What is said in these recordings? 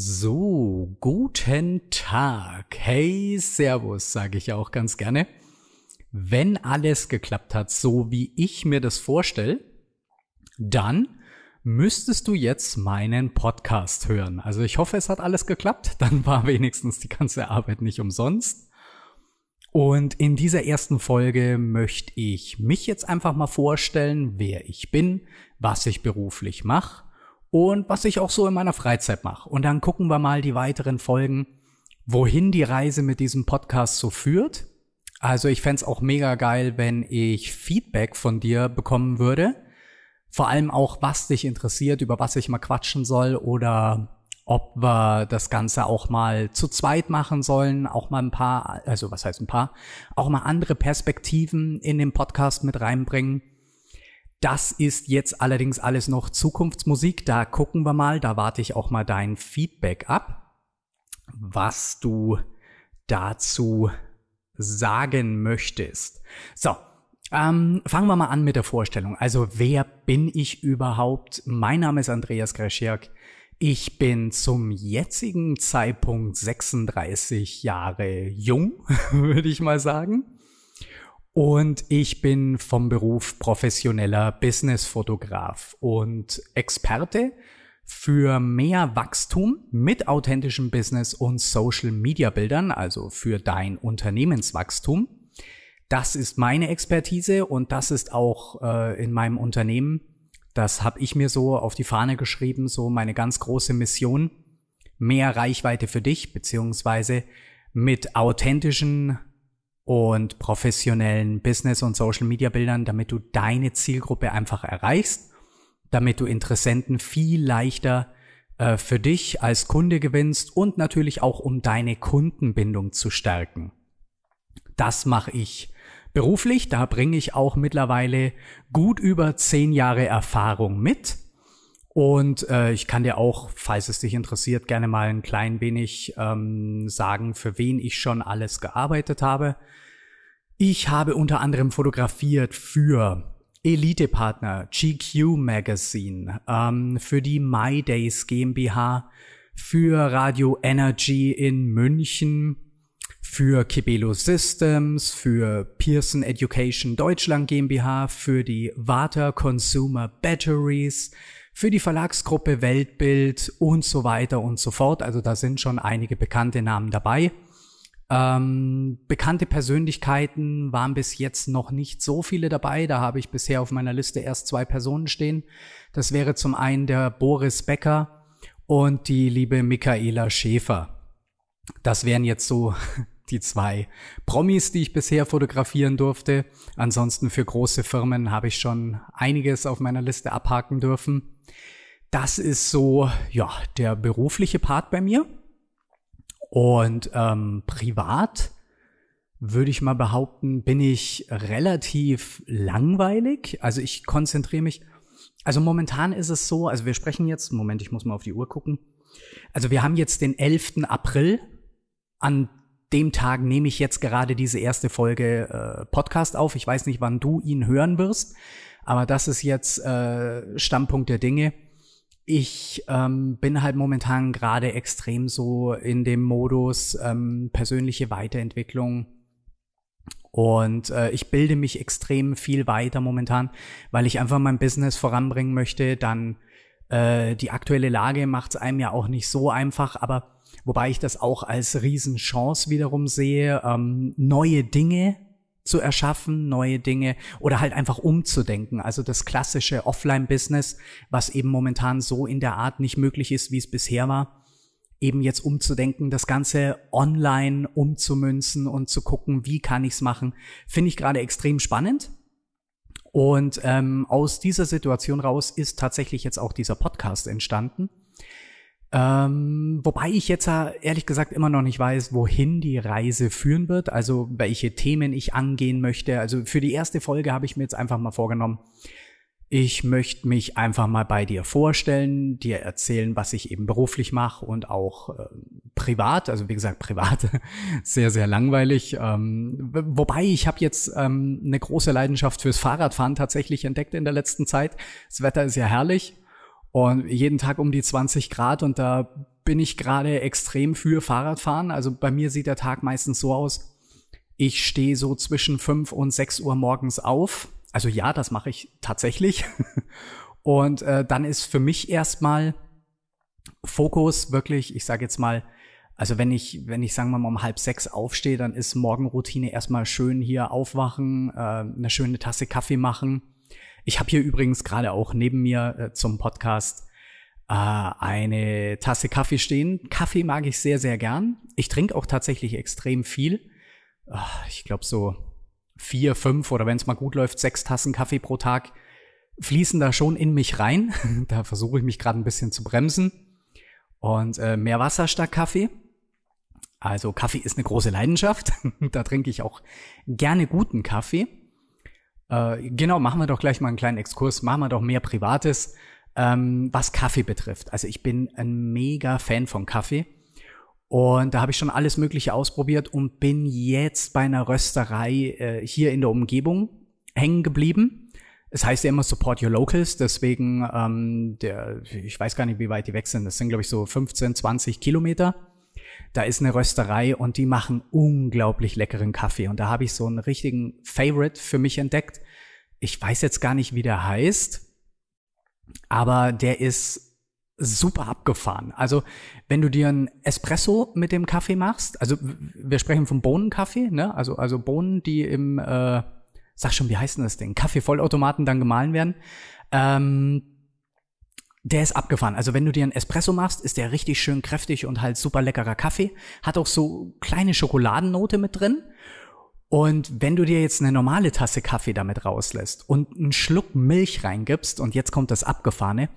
So, guten Tag. Hey, Servus, sage ich auch ganz gerne. Wenn alles geklappt hat, so wie ich mir das vorstelle, dann müsstest du jetzt meinen Podcast hören. Also ich hoffe, es hat alles geklappt. Dann war wenigstens die ganze Arbeit nicht umsonst. Und in dieser ersten Folge möchte ich mich jetzt einfach mal vorstellen, wer ich bin, was ich beruflich mache und was ich auch so in meiner Freizeit mache. Und dann gucken wir mal die weiteren Folgen, wohin die Reise mit diesem Podcast so führt. Also ich fände auch mega geil, wenn ich Feedback von dir bekommen würde. Vor allem auch, was dich interessiert, über was ich mal quatschen soll oder ob wir das Ganze auch mal zu zweit machen sollen, auch mal ein paar, also was heißt ein paar, auch mal andere Perspektiven in den Podcast mit reinbringen. Das ist jetzt allerdings alles noch Zukunftsmusik. Da gucken wir mal. Da warte ich auch mal dein Feedback ab, was du dazu sagen möchtest. So, ähm, fangen wir mal an mit der Vorstellung. Also, wer bin ich überhaupt? Mein Name ist Andreas Greschiak. Ich bin zum jetzigen Zeitpunkt 36 Jahre jung, würde ich mal sagen. Und ich bin vom Beruf professioneller Businessfotograf und Experte für mehr Wachstum mit authentischem Business und Social Media Bildern, also für dein Unternehmenswachstum. Das ist meine Expertise und das ist auch äh, in meinem Unternehmen, das habe ich mir so auf die Fahne geschrieben, so meine ganz große Mission, mehr Reichweite für dich, beziehungsweise mit authentischen und professionellen Business- und Social-Media-Bildern, damit du deine Zielgruppe einfach erreichst, damit du Interessenten viel leichter äh, für dich als Kunde gewinnst und natürlich auch um deine Kundenbindung zu stärken. Das mache ich beruflich, da bringe ich auch mittlerweile gut über zehn Jahre Erfahrung mit. Und äh, ich kann dir auch, falls es dich interessiert, gerne mal ein klein wenig ähm, sagen, für wen ich schon alles gearbeitet habe. Ich habe unter anderem fotografiert für Elite-Partner GQ Magazine, ähm, für die My Days GmbH, für Radio Energy in München, für Kibelo Systems, für Pearson Education Deutschland GmbH, für die Water Consumer Batteries, für die Verlagsgruppe Weltbild und so weiter und so fort. Also da sind schon einige bekannte Namen dabei. Ähm, bekannte Persönlichkeiten waren bis jetzt noch nicht so viele dabei. Da habe ich bisher auf meiner Liste erst zwei Personen stehen. Das wäre zum einen der Boris Becker und die liebe Michaela Schäfer. Das wären jetzt so die zwei Promis, die ich bisher fotografieren durfte. Ansonsten für große Firmen habe ich schon einiges auf meiner Liste abhaken dürfen. Das ist so, ja, der berufliche Part bei mir. Und ähm, privat würde ich mal behaupten, bin ich relativ langweilig. Also ich konzentriere mich. Also momentan ist es so, also wir sprechen jetzt, Moment, ich muss mal auf die Uhr gucken. Also wir haben jetzt den 11. April. An dem Tag nehme ich jetzt gerade diese erste Folge äh, Podcast auf. Ich weiß nicht, wann du ihn hören wirst, aber das ist jetzt äh, Standpunkt der Dinge. Ich ähm, bin halt momentan gerade extrem so in dem Modus ähm, persönliche Weiterentwicklung. Und äh, ich bilde mich extrem viel weiter momentan, weil ich einfach mein Business voranbringen möchte. Dann äh, die aktuelle Lage macht es einem ja auch nicht so einfach, aber wobei ich das auch als Riesenchance wiederum sehe, ähm, neue Dinge zu erschaffen, neue Dinge oder halt einfach umzudenken. Also das klassische Offline-Business, was eben momentan so in der Art nicht möglich ist, wie es bisher war, eben jetzt umzudenken, das Ganze online umzumünzen und zu gucken, wie kann ich es machen, finde ich gerade extrem spannend. Und ähm, aus dieser Situation raus ist tatsächlich jetzt auch dieser Podcast entstanden. Ähm, wobei ich jetzt ehrlich gesagt immer noch nicht weiß, wohin die Reise führen wird, also welche Themen ich angehen möchte. Also für die erste Folge habe ich mir jetzt einfach mal vorgenommen, ich möchte mich einfach mal bei dir vorstellen, dir erzählen, was ich eben beruflich mache und auch äh, privat. Also wie gesagt, privat sehr, sehr langweilig. Ähm, wobei ich habe jetzt ähm, eine große Leidenschaft fürs Fahrradfahren tatsächlich entdeckt in der letzten Zeit. Das Wetter ist ja herrlich und jeden Tag um die 20 Grad und da bin ich gerade extrem für Fahrradfahren. Also bei mir sieht der Tag meistens so aus, ich stehe so zwischen fünf und sechs Uhr morgens auf. Also ja, das mache ich tatsächlich. Und äh, dann ist für mich erstmal Fokus wirklich, ich sage jetzt mal, also wenn ich, wenn ich sagen wir mal um halb sechs aufstehe, dann ist Morgenroutine erstmal schön hier aufwachen, äh, eine schöne Tasse Kaffee machen. Ich habe hier übrigens gerade auch neben mir äh, zum Podcast äh, eine Tasse Kaffee stehen. Kaffee mag ich sehr, sehr gern. Ich trinke auch tatsächlich extrem viel. Äh, ich glaube so vier, fünf oder wenn es mal gut läuft, sechs Tassen Kaffee pro Tag fließen da schon in mich rein. da versuche ich mich gerade ein bisschen zu bremsen. Und äh, mehr Wasser statt Kaffee. Also Kaffee ist eine große Leidenschaft. da trinke ich auch gerne guten Kaffee. Äh, genau, machen wir doch gleich mal einen kleinen Exkurs. Machen wir doch mehr Privates, ähm, was Kaffee betrifft. Also ich bin ein mega Fan von Kaffee. Und da habe ich schon alles Mögliche ausprobiert und bin jetzt bei einer Rösterei äh, hier in der Umgebung hängen geblieben. Es heißt ja immer Support Your Locals, deswegen, ähm, der, ich weiß gar nicht, wie weit die weg sind. Das sind, glaube ich, so 15, 20 Kilometer. Da ist eine Rösterei und die machen unglaublich leckeren Kaffee. Und da habe ich so einen richtigen Favorite für mich entdeckt. Ich weiß jetzt gar nicht, wie der heißt, aber der ist super abgefahren. Also, wenn du dir einen Espresso mit dem Kaffee machst, also wir sprechen vom Bohnenkaffee, ne? Also, also Bohnen, die im, äh, sag schon, wie heißt denn das Ding? Kaffeevollautomaten dann gemahlen werden. Ähm, der ist abgefahren. Also wenn du dir einen Espresso machst, ist der richtig schön kräftig und halt super leckerer Kaffee. Hat auch so kleine Schokoladennote mit drin. Und wenn du dir jetzt eine normale Tasse Kaffee damit rauslässt und einen Schluck Milch reingibst und jetzt kommt das Abgefahrene,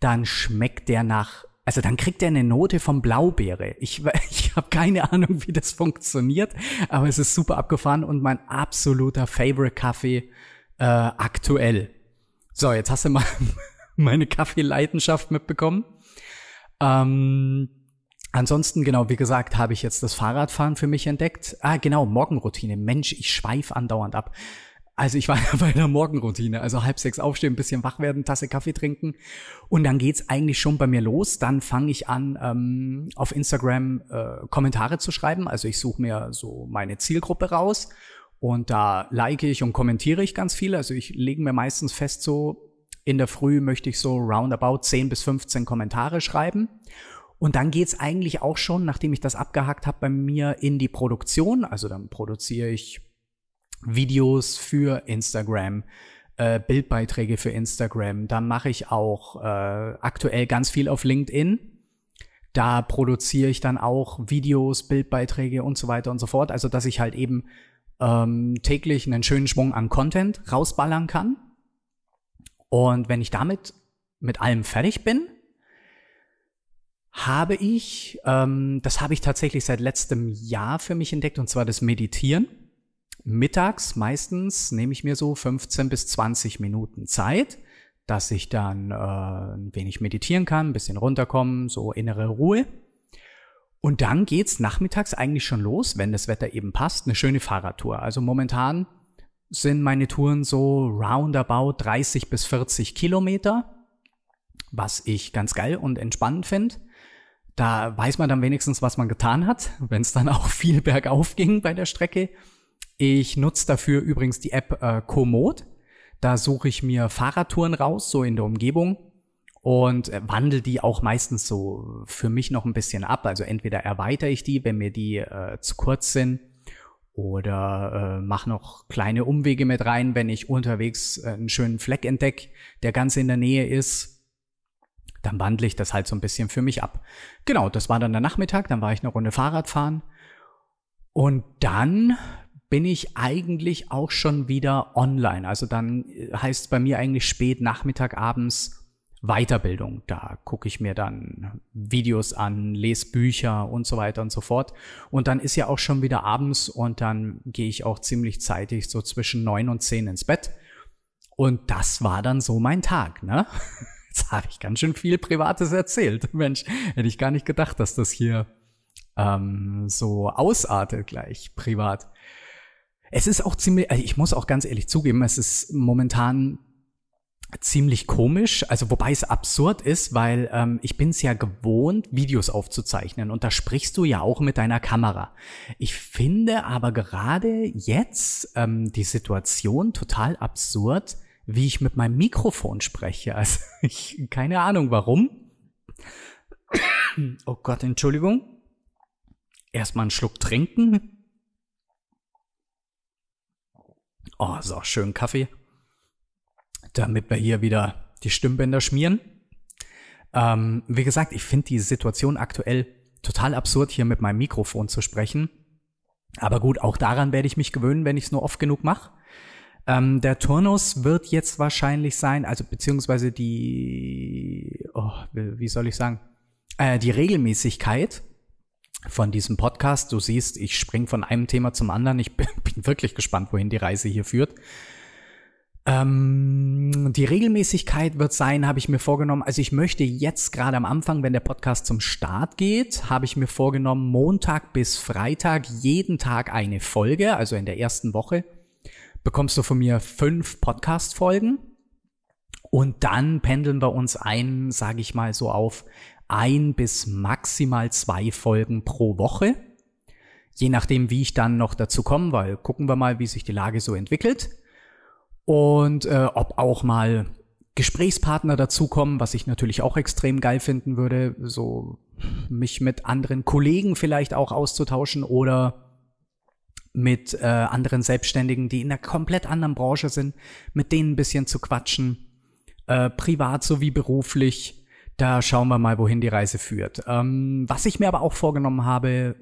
dann schmeckt der nach, also dann kriegt er eine Note von Blaubeere. Ich, ich habe keine Ahnung, wie das funktioniert, aber es ist super abgefahren und mein absoluter Favorite Kaffee äh, aktuell. So, jetzt hast du mal meine Kaffeeleidenschaft mitbekommen. Ähm, ansonsten, genau, wie gesagt, habe ich jetzt das Fahrradfahren für mich entdeckt. Ah, genau, Morgenroutine. Mensch, ich schweif andauernd ab. Also ich war bei der Morgenroutine, also halb sechs aufstehen, ein bisschen wach werden, Tasse Kaffee trinken und dann geht's eigentlich schon bei mir los. Dann fange ich an, ähm, auf Instagram äh, Kommentare zu schreiben. Also ich suche mir so meine Zielgruppe raus und da like ich und kommentiere ich ganz viel. Also ich lege mir meistens fest, so in der Früh möchte ich so roundabout 10 bis 15 Kommentare schreiben. Und dann geht's eigentlich auch schon, nachdem ich das abgehakt habe, bei mir in die Produktion. Also dann produziere ich Videos für Instagram, äh, Bildbeiträge für Instagram. Dann mache ich auch äh, aktuell ganz viel auf LinkedIn. Da produziere ich dann auch Videos, Bildbeiträge und so weiter und so fort. Also dass ich halt eben ähm, täglich einen schönen Schwung an Content rausballern kann. Und wenn ich damit mit allem fertig bin, habe ich, ähm, das habe ich tatsächlich seit letztem Jahr für mich entdeckt, und zwar das Meditieren. Mittags meistens nehme ich mir so 15 bis 20 Minuten Zeit, dass ich dann äh, ein wenig meditieren kann, ein bisschen runterkommen, so innere Ruhe. Und dann geht's nachmittags eigentlich schon los, wenn das Wetter eben passt, eine schöne Fahrradtour. Also momentan sind meine Touren so roundabout 30 bis 40 Kilometer, was ich ganz geil und entspannend finde. Da weiß man dann wenigstens, was man getan hat, wenn es dann auch viel bergauf ging bei der Strecke. Ich nutze dafür übrigens die App äh, Komoot. Da suche ich mir Fahrradtouren raus, so in der Umgebung und äh, wandel die auch meistens so für mich noch ein bisschen ab. Also entweder erweitere ich die, wenn mir die äh, zu kurz sind, oder äh, mach noch kleine Umwege mit rein, wenn ich unterwegs äh, einen schönen Fleck entdecke, der ganz in der Nähe ist. Dann wandle ich das halt so ein bisschen für mich ab. Genau, das war dann der Nachmittag, dann war ich eine Runde Fahrrad fahren. Und dann bin ich eigentlich auch schon wieder online. Also dann äh, heißt es bei mir eigentlich spät Nachmittag abends Weiterbildung. Da gucke ich mir dann Videos an, lese Bücher und so weiter und so fort. Und dann ist ja auch schon wieder abends und dann gehe ich auch ziemlich zeitig, so zwischen neun und zehn ins Bett. Und das war dann so mein Tag, ne? Jetzt habe ich ganz schön viel Privates erzählt. Mensch, hätte ich gar nicht gedacht, dass das hier ähm, so ausartet gleich privat. Es ist auch ziemlich, also ich muss auch ganz ehrlich zugeben, es ist momentan ziemlich komisch, also wobei es absurd ist, weil ähm, ich bin es ja gewohnt, Videos aufzuzeichnen und da sprichst du ja auch mit deiner Kamera. Ich finde aber gerade jetzt ähm, die Situation total absurd, wie ich mit meinem Mikrofon spreche. Also ich keine Ahnung warum. Oh Gott, Entschuldigung. Erstmal einen Schluck trinken. Oh, so schön Kaffee damit wir hier wieder die Stimmbänder schmieren. Ähm, wie gesagt, ich finde die Situation aktuell total absurd, hier mit meinem Mikrofon zu sprechen. Aber gut, auch daran werde ich mich gewöhnen, wenn ich es nur oft genug mache. Ähm, der Turnus wird jetzt wahrscheinlich sein, also beziehungsweise die, oh, wie soll ich sagen, äh, die Regelmäßigkeit von diesem Podcast. Du siehst, ich spring von einem Thema zum anderen. Ich bin, bin wirklich gespannt, wohin die Reise hier führt. Ähm, die Regelmäßigkeit wird sein, habe ich mir vorgenommen. Also ich möchte jetzt gerade am Anfang, wenn der Podcast zum Start geht, habe ich mir vorgenommen, Montag bis Freitag jeden Tag eine Folge. Also in der ersten Woche bekommst du von mir fünf Podcast-Folgen. Und dann pendeln wir uns ein, sage ich mal so auf ein bis maximal zwei Folgen pro Woche. Je nachdem, wie ich dann noch dazu komme, weil gucken wir mal, wie sich die Lage so entwickelt und äh, ob auch mal Gesprächspartner dazukommen, was ich natürlich auch extrem geil finden würde, so mich mit anderen Kollegen vielleicht auch auszutauschen oder mit äh, anderen Selbstständigen, die in einer komplett anderen Branche sind, mit denen ein bisschen zu quatschen, äh, privat sowie beruflich. Da schauen wir mal, wohin die Reise führt. Ähm, was ich mir aber auch vorgenommen habe,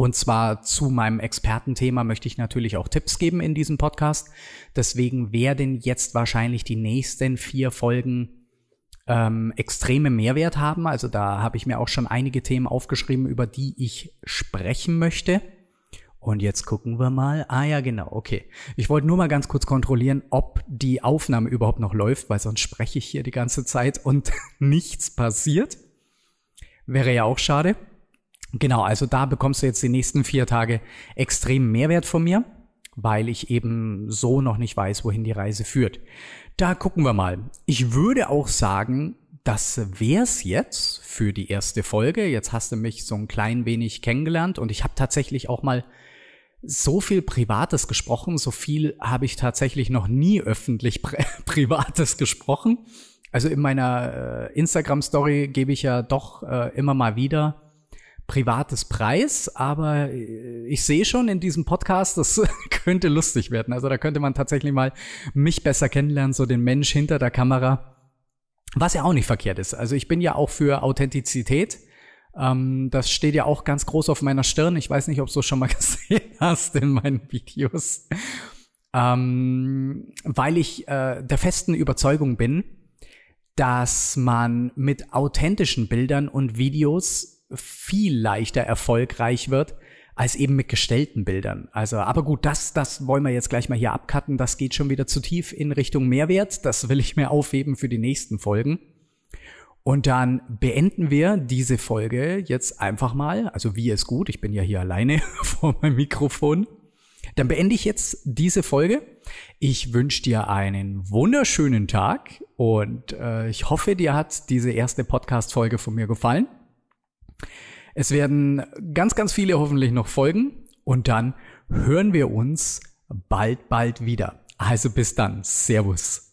und zwar zu meinem Expertenthema möchte ich natürlich auch Tipps geben in diesem Podcast. Deswegen werden jetzt wahrscheinlich die nächsten vier Folgen ähm, extreme Mehrwert haben. Also da habe ich mir auch schon einige Themen aufgeschrieben, über die ich sprechen möchte. Und jetzt gucken wir mal. Ah ja, genau, okay. Ich wollte nur mal ganz kurz kontrollieren, ob die Aufnahme überhaupt noch läuft, weil sonst spreche ich hier die ganze Zeit und nichts passiert. Wäre ja auch schade. Genau, also da bekommst du jetzt die nächsten vier Tage extrem Mehrwert von mir, weil ich eben so noch nicht weiß, wohin die Reise führt. Da gucken wir mal. Ich würde auch sagen, das wär's jetzt für die erste Folge. Jetzt hast du mich so ein klein wenig kennengelernt und ich habe tatsächlich auch mal so viel Privates gesprochen. So viel habe ich tatsächlich noch nie öffentlich Pri Privates gesprochen. Also in meiner äh, Instagram-Story gebe ich ja doch äh, immer mal wieder privates Preis, aber äh, ich sehe schon in diesem Podcast, das könnte lustig werden. Also da könnte man tatsächlich mal mich besser kennenlernen, so den Mensch hinter der Kamera, was ja auch nicht verkehrt ist. Also ich bin ja auch für Authentizität. Ähm, das steht ja auch ganz groß auf meiner Stirn. Ich weiß nicht, ob du es schon mal gesehen hast in meinen Videos. Ähm, weil ich äh, der festen Überzeugung bin, dass man mit authentischen Bildern und Videos viel leichter erfolgreich wird als eben mit gestellten Bildern. Also, aber gut, das, das wollen wir jetzt gleich mal hier abcutten. Das geht schon wieder zu tief in Richtung Mehrwert. Das will ich mir aufheben für die nächsten Folgen. Und dann beenden wir diese Folge jetzt einfach mal. Also wie es gut. Ich bin ja hier alleine vor meinem Mikrofon. Dann beende ich jetzt diese Folge. Ich wünsche dir einen wunderschönen Tag und äh, ich hoffe, dir hat diese erste Podcast-Folge von mir gefallen. Es werden ganz, ganz viele hoffentlich noch folgen und dann hören wir uns bald, bald wieder. Also bis dann. Servus.